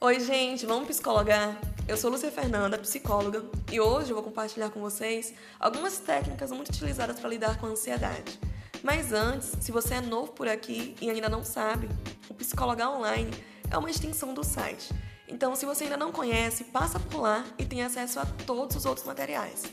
Oi, gente, vamos psicologar? Eu sou Lúcia Fernanda, psicóloga, e hoje eu vou compartilhar com vocês algumas técnicas muito utilizadas para lidar com a ansiedade. Mas antes, se você é novo por aqui e ainda não sabe, o Psicologar Online é uma extensão do site. Então, se você ainda não conhece, passa por lá e tem acesso a todos os outros materiais.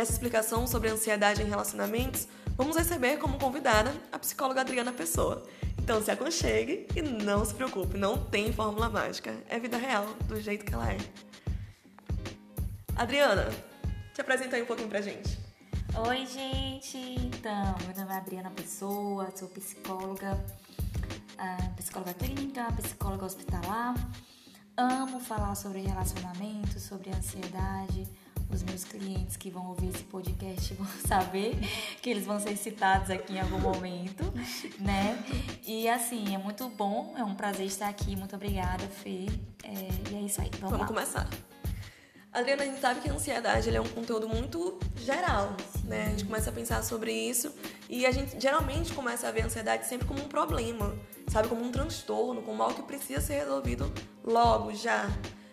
Nessa explicação sobre ansiedade em relacionamentos, vamos receber como convidada a psicóloga Adriana Pessoa. Então se aconchegue e não se preocupe, não tem fórmula mágica. É vida real, do jeito que ela é. Adriana, te apresenta aí um pouquinho pra gente. Oi, gente! Então, meu nome é Adriana Pessoa, sou psicóloga, ah, psicóloga clínica, psicóloga hospitalar. Amo falar sobre relacionamento, sobre ansiedade, os meus clientes que vão ouvir esse podcast vão saber que eles vão ser citados aqui em algum momento, né? E assim, é muito bom, é um prazer estar aqui. Muito obrigada, Fê. É, e é isso aí. Vamos, Vamos começar. Adriana, a gente sabe que a ansiedade é um conteúdo muito geral, Sim. né? A gente começa a pensar sobre isso e a gente geralmente começa a ver a ansiedade sempre como um problema, sabe? Como um transtorno, como algo que precisa ser resolvido logo, já.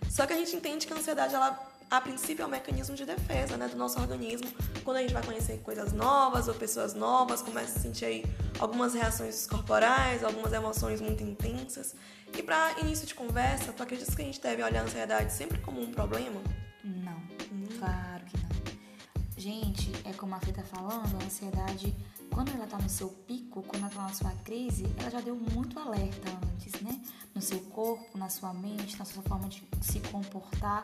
Só que a gente entende que a ansiedade, ela a princípio é um mecanismo de defesa né, do nosso organismo. Quando a gente vai conhecer coisas novas ou pessoas novas, começa a sentir aí algumas reações corporais, algumas emoções muito intensas. E para início de conversa, tu acredita que a gente deve olhar a ansiedade sempre como um problema? Não, hum. claro que não. Gente, é como a Fê tá falando, a ansiedade quando ela está no seu pico, quando ela está na sua crise, ela já deu muito alerta antes, né? No seu corpo, na sua mente, na sua forma de se comportar.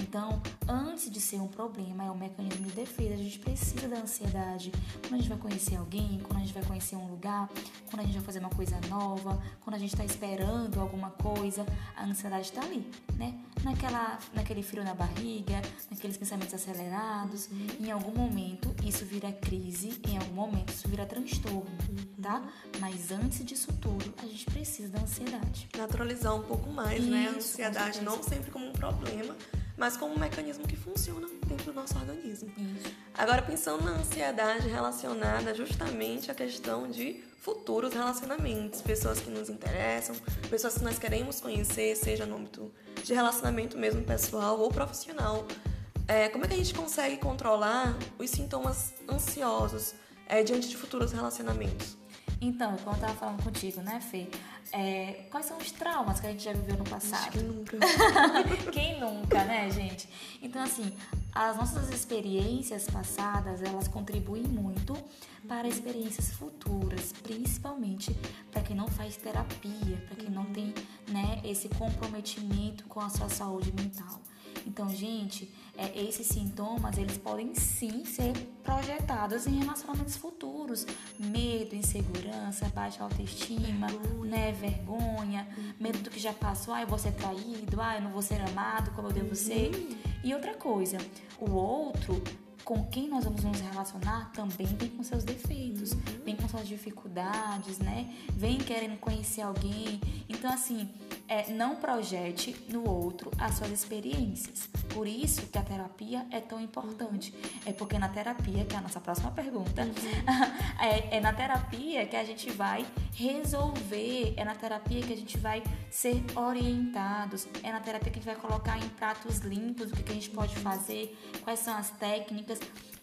Então, antes de ser um problema, é um mecanismo de defesa. A gente precisa da ansiedade. Quando a gente vai conhecer alguém, quando a gente vai conhecer um lugar, quando a gente vai fazer uma coisa nova, quando a gente está esperando alguma coisa, a ansiedade está ali, né? Naquela, naquele frio na barriga, naqueles pensamentos acelerados. Em algum momento, isso vira crise, em algum momento, isso vira vira transtorno, tá? Mas antes disso tudo, a gente precisa da ansiedade. Naturalizar um pouco mais, Isso, né? A ansiedade não sempre como um problema, mas como um mecanismo que funciona dentro do nosso organismo. Isso. Agora, pensando na ansiedade relacionada justamente à questão de futuros relacionamentos, pessoas que nos interessam, pessoas que nós queremos conhecer, seja no âmbito de relacionamento mesmo pessoal ou profissional. É, como é que a gente consegue controlar os sintomas ansiosos? É, diante de futuros relacionamentos. Então, como eu tava falando contigo, né, Fê? É, quais são os traumas que a gente já viveu no passado? Quem nunca? Quem nunca, né, gente? Então, assim, as nossas experiências passadas, elas contribuem muito para experiências futuras, principalmente para quem não faz terapia, para quem não tem, né, esse comprometimento com a sua saúde mental. Então, gente, é, esses sintomas eles podem sim ser projetados em relacionamentos futuros, medo, insegurança, baixa autoestima, vergonha. né, vergonha, medo do que já passou, ah, eu vou ser traído, ah, eu não vou ser amado como eu devo uhum. ser. E outra coisa, o outro com quem nós vamos nos relacionar também vem com seus defeitos, vem com suas dificuldades, né? Vem querendo conhecer alguém. Então, assim, é, não projete no outro as suas experiências. Por isso que a terapia é tão importante. É porque na terapia, que é a nossa próxima pergunta, uhum. é, é na terapia que a gente vai resolver, é na terapia que a gente vai ser orientados, é na terapia que a gente vai colocar em pratos limpos o que, que a gente pode fazer, quais são as técnicas.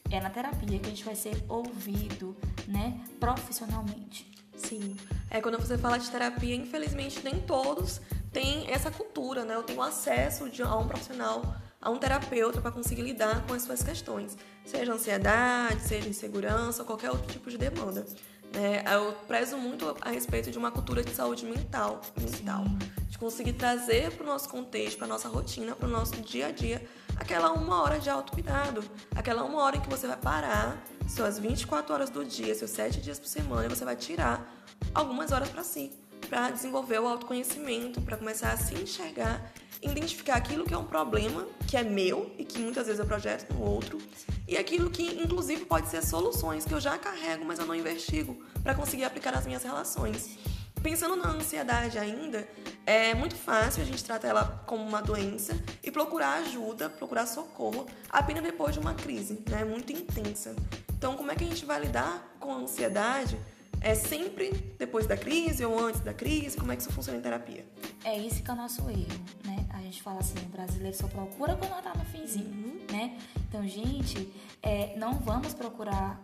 É na terapia que a gente vai ser ouvido, né, profissionalmente. Sim. É, quando você fala de terapia, infelizmente nem todos têm essa cultura, né? Eu tenho acesso de, a um profissional, a um terapeuta para conseguir lidar com as suas questões, seja ansiedade, seja insegurança, qualquer outro tipo de demanda. Né? Eu prezo muito a respeito de uma cultura de saúde mental, mental de conseguir trazer para o nosso contexto, para nossa rotina, para o nosso dia a dia, aquela uma hora de autocuidado, aquela uma hora em que você vai parar suas 24 horas do dia, seus 7 dias por semana, e você vai tirar algumas horas para si, para desenvolver o autoconhecimento, para começar a se enxergar, identificar aquilo que é um problema, que é meu e que muitas vezes eu projeto no outro, e aquilo que inclusive pode ser soluções que eu já carrego, mas eu não investigo para conseguir aplicar nas minhas relações. Pensando na ansiedade ainda, é muito fácil a gente tratar ela como uma doença e procurar ajuda, procurar socorro apenas depois de uma crise, né, muito intensa. Então, como é que a gente vai lidar com a ansiedade É sempre depois da crise ou antes da crise? Como é que isso funciona em terapia? É isso que é o nosso erro, né? A gente fala assim, o brasileiro só procura quando tá no finzinho, uhum. né? Então, gente, é, não vamos procurar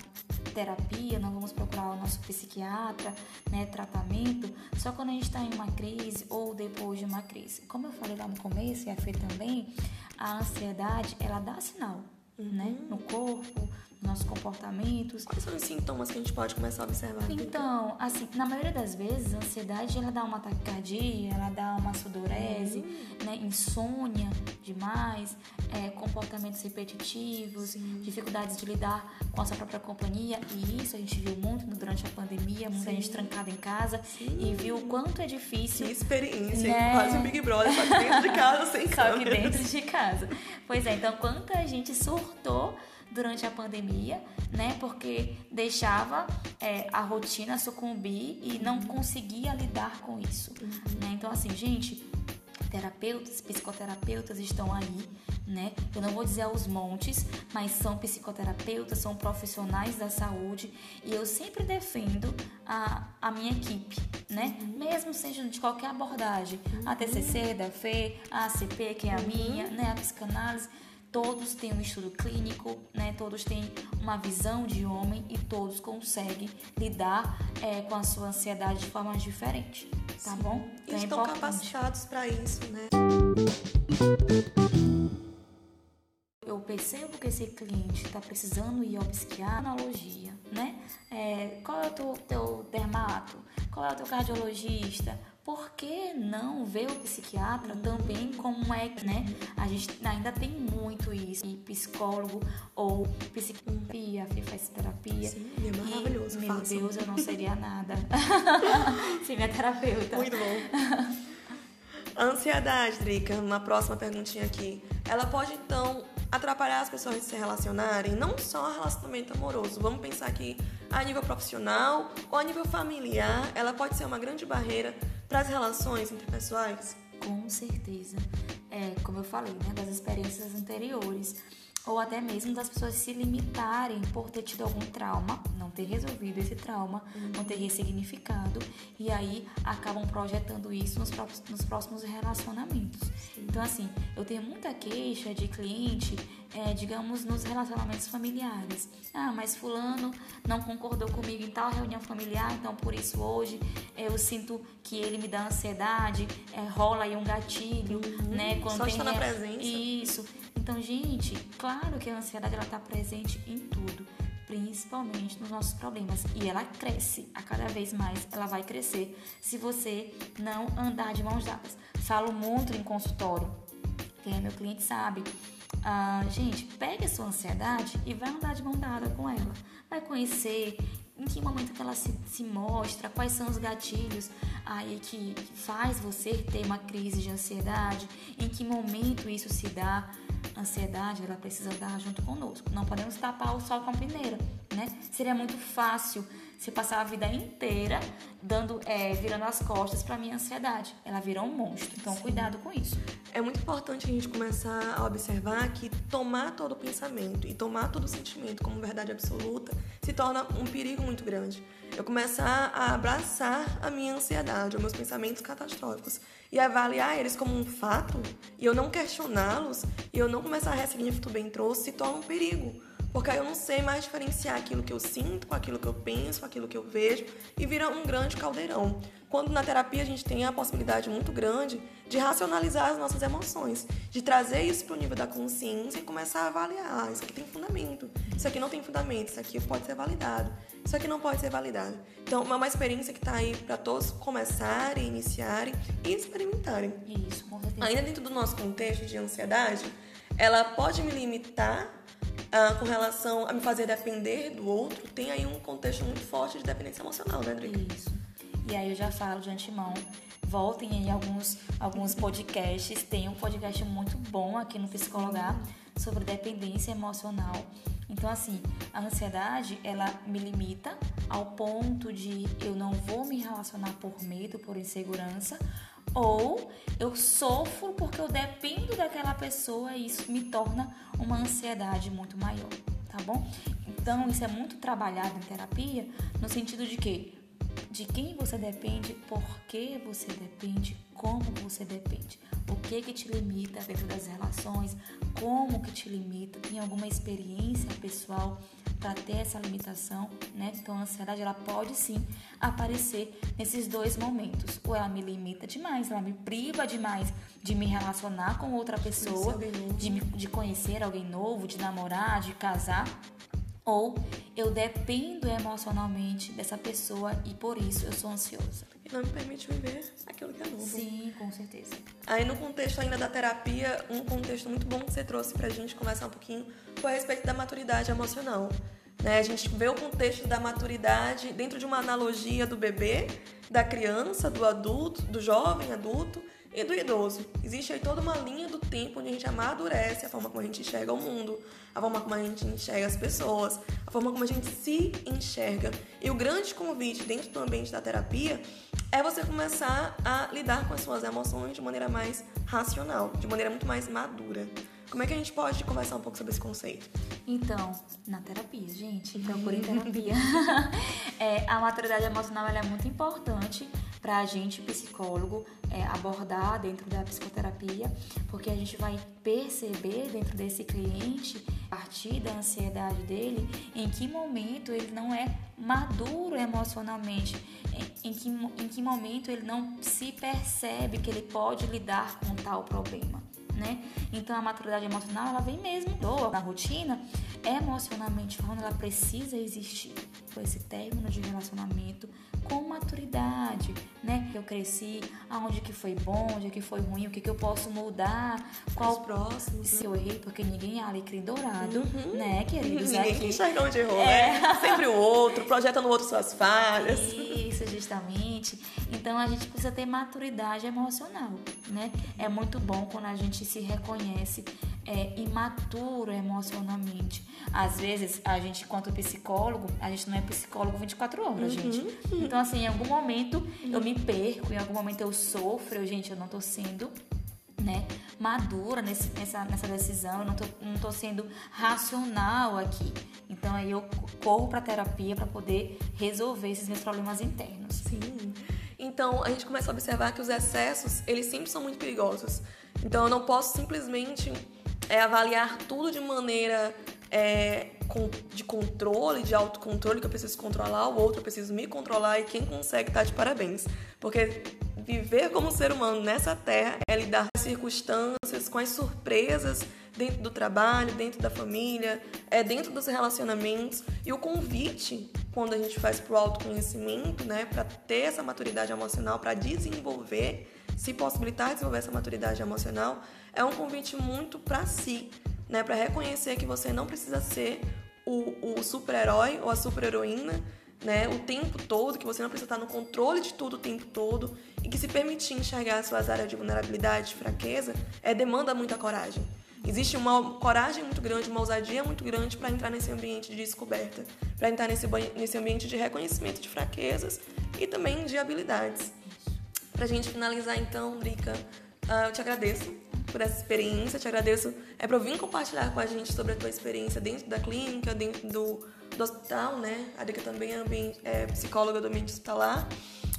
terapia, não vamos procurar o nosso psiquiatra, né, tratamento, só quando a gente está em uma crise ou depois de uma crise. Como eu falei lá no começo, e a Fê também, a ansiedade, ela dá sinal, né, uhum. né, no corpo, nossos comportamentos. Quais são os sintomas que a gente pode começar a observar? Então, assim, na maioria das vezes, a ansiedade ela dá uma taquicardia, ela dá uma sudorese, uhum. né, insônia demais, é, comportamentos repetitivos, Sim. dificuldades de lidar com a sua própria companhia. E isso a gente viu muito durante a pandemia, muita Sim. gente trancada em casa Sim. e viu o quanto é difícil. Que experiência, né? quase um Big Brother, só que dentro de casa, sem Só que dentro de casa. Pois é, então quanta gente surtou durante a pandemia, né? Porque deixava é, a rotina sucumbir e não conseguia lidar com isso, né? Então, assim, gente, terapeutas, psicoterapeutas estão aí, né? Eu não vou dizer aos montes, mas são psicoterapeutas, são profissionais da saúde e eu sempre defendo a, a minha equipe, né? Uhum. Mesmo seja de qualquer abordagem, uhum. a TCC da FE, a ACP, que é a uhum. minha, né? A psicanálise todos têm um estudo clínico, né? todos têm uma visão de homem e todos conseguem lidar é, com a sua ansiedade de forma diferente, tá Sim. bom? Então, e é estão capacitados para isso, né? Eu percebo que esse cliente está precisando ir ao psiquiatra, analogia, né? É, qual é o teu, teu dermato? Qual é o teu cardiologista? Por que não ver o psiquiatra também como é que, né? A gente ainda tem muito isso. E psicólogo ou psicoterapia, faz terapia. Sim, é maravilhoso. E, meu façam. Deus, eu não seria nada sem minha terapeuta. Muito bom. Ansiedade, Drica, uma próxima perguntinha aqui. Ela pode, então, atrapalhar as pessoas de se relacionarem, não só relacionamento amoroso. Vamos pensar que a nível profissional ou a nível familiar, ela pode ser uma grande barreira para as relações interpessoais? Com certeza. É, como eu falei, né, das experiências anteriores ou até mesmo das pessoas se limitarem por ter tido algum trauma, não ter resolvido esse trauma, uhum. não ter ressignificado, e aí acabam projetando isso nos, próprios, nos próximos relacionamentos. Então, assim, eu tenho muita queixa de cliente, é, digamos, nos relacionamentos familiares. Ah, mas Fulano não concordou comigo em tal reunião familiar, então por isso hoje eu sinto que ele me dá ansiedade, é, rola aí um gatilho, uhum. né? Quando Só tem está na presença. Isso. Então, gente, claro que a ansiedade ela está presente em tudo, principalmente nos nossos problemas. E ela cresce, a cada vez mais ela vai crescer se você não andar de mãos dadas. Falo muito em consultório, meu cliente sabe. Ah, gente, pegue a sua ansiedade e vai andar de mão dada com ela. Vai conhecer em que momento que ela se, se mostra, quais são os gatilhos aí que faz você ter uma crise de ansiedade, em que momento isso se dá ansiedade, ela precisa dar junto conosco. Não podemos tapar o sol com a peneira, né? Seria muito fácil se passar a vida inteira dando, é, virando as costas para minha ansiedade. Ela virou um monstro. Então, Sim. cuidado com isso. É muito importante a gente começar a observar que tomar todo o pensamento e tomar todo o sentimento como verdade absoluta se torna um perigo muito grande. Eu começar a abraçar a minha ansiedade, os meus pensamentos catastróficos e avaliar eles como um fato e eu não questioná-los e eu não começar a ressignificar o que bem trouxe se torna um perigo porque aí eu não sei mais diferenciar aquilo que eu sinto com aquilo que eu penso, com aquilo que eu vejo, e vira um grande caldeirão. Quando na terapia a gente tem a possibilidade muito grande de racionalizar as nossas emoções, de trazer isso para o nível da consciência e começar a avaliar. Ah, isso aqui tem fundamento, isso aqui não tem fundamento, isso aqui pode ser validado, isso aqui não pode ser validado. Então, é uma experiência que está aí para todos começarem, iniciarem e experimentarem. Isso, com certeza. Ainda dentro do nosso contexto de ansiedade, ela pode me limitar ah, com relação a me fazer depender do outro, tem aí um contexto muito forte de dependência emocional, né, Drica? Isso. E aí eu já falo de antemão, voltem aí alguns, alguns podcasts, tem um podcast muito bom aqui no Psicologar sobre dependência emocional. Então, assim, a ansiedade, ela me limita ao ponto de eu não vou me relacionar por medo, por insegurança, ou eu sofro porque eu dependo daquela pessoa e isso me torna uma ansiedade muito maior, tá bom? Então, isso é muito trabalhado em terapia no sentido de que de quem você depende, por que você depende, como você depende. O que que te limita dentro das relações, como que te limita, tem alguma experiência pessoal para ter essa limitação, né? Então a ansiedade ela pode sim aparecer nesses dois momentos. Ou ela me limita demais, ela me priva demais de me relacionar com outra pessoa, de, me, de conhecer alguém novo, de namorar, de casar, ou eu dependo emocionalmente dessa pessoa e por isso eu sou ansiosa. E não me permite viver aquilo que é novo. Sim, com certeza. Aí no contexto ainda da terapia, um contexto muito bom que você trouxe pra gente conversar um pouquinho foi a respeito da maturidade emocional. Né? A gente vê o contexto da maturidade dentro de uma analogia do bebê, da criança, do adulto, do jovem adulto e do idoso. Existe aí toda uma linha do tempo onde a gente amadurece a forma como a gente enxerga o mundo, a forma como a gente enxerga as pessoas, a forma como a gente se enxerga. E o grande convite dentro do ambiente da terapia é você começar a lidar com as suas emoções de maneira mais racional, de maneira muito mais madura. Como é que a gente pode conversar um pouco sobre esse conceito? Então, na terapia, gente, procure terapia. é, a maturidade emocional é muito importante para a gente, psicólogo, é, abordar dentro da psicoterapia, porque a gente vai perceber dentro desse cliente, a partir da ansiedade dele, em que momento ele não é maduro emocionalmente, em, que, em que momento ele não se percebe que ele pode lidar com tal problema né? Então a maturidade emocional ela vem mesmo boa na rotina, emocionalmente falando, ela precisa existir. Foi esse término de relacionamento com maturidade, né? Eu cresci, aonde que foi bom, onde que foi ruim, o que que eu posso mudar, qual Os próximos. Se eu errei, porque ninguém é alecrim dourado, Uhum. né, queridos? Ninguém Aqui- enxerga onde errou, É. né? Sempre o outro, projeta no outro suas falhas. Isso, justamente. Então a gente precisa ter maturidade emocional, né? É muito bom quando a gente se reconhece é, imaturo emocionalmente. Às vezes, a gente, enquanto psicólogo, a gente não é psicólogo 24 horas, gente. Então, assim, em algum momento eu me perco, em algum momento eu sofro, eu, gente, eu não tô sendo né, madura nesse, nessa, nessa decisão, eu não tô, não tô sendo racional aqui. Então aí eu corro pra terapia para poder resolver esses meus problemas internos. Sim. Então a gente começa a observar que os excessos, eles sempre são muito perigosos. Então eu não posso simplesmente é, avaliar tudo de maneira é, de controle, de autocontrole, que eu preciso controlar o outro, eu preciso me controlar e quem consegue tá de parabéns. Porque viver como ser humano nessa terra é lidar com as circunstâncias, com as surpresas dentro do trabalho, dentro da família, é dentro dos relacionamentos e o convite quando a gente faz para o autoconhecimento, né, para ter essa maturidade emocional, para desenvolver, se possibilitar desenvolver essa maturidade emocional, é um convite muito para si, né, para reconhecer que você não precisa ser o, o super-herói ou a super-heroína né, o tempo todo, que você não precisa estar no controle de tudo o tempo todo e que se permitir enxergar suas áreas de vulnerabilidade, de fraqueza, é, demanda muita coragem. Existe uma coragem muito grande, uma ousadia muito grande para entrar nesse ambiente de descoberta, para entrar nesse, nesse ambiente de reconhecimento de fraquezas e também de habilidades. Pra gente finalizar então, Drica, ah, eu te agradeço por essa experiência, te agradeço é por vir compartilhar com a gente sobre a tua experiência dentro da clínica, dentro do, do hospital, né? A Drica também é, ambiente- é psicóloga do ambiente hospitalar.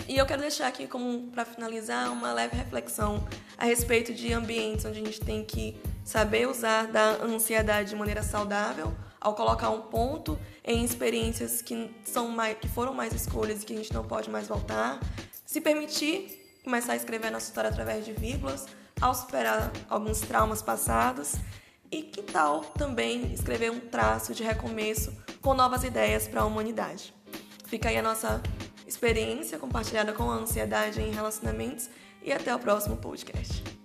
E eu quero deixar aqui como para finalizar uma leve reflexão a respeito de ambientes onde a gente tem que saber usar da ansiedade de maneira saudável, ao colocar um ponto em experiências que são mais, que foram mais escolhas e que a gente não pode mais voltar, se permitir começar a escrever a nossa história através de vírgulas, ao superar alguns traumas passados e que tal também escrever um traço de recomeço com novas ideias para a humanidade. Fica aí a nossa experiência compartilhada com a ansiedade em relacionamentos e até o próximo podcast.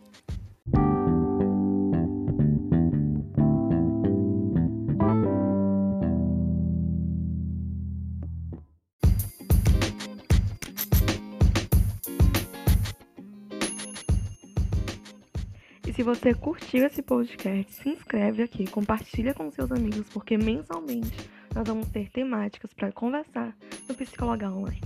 Se você curtiu esse podcast, se inscreve aqui, compartilha com seus amigos, porque mensalmente nós vamos ter temáticas para conversar no Psicologar Online.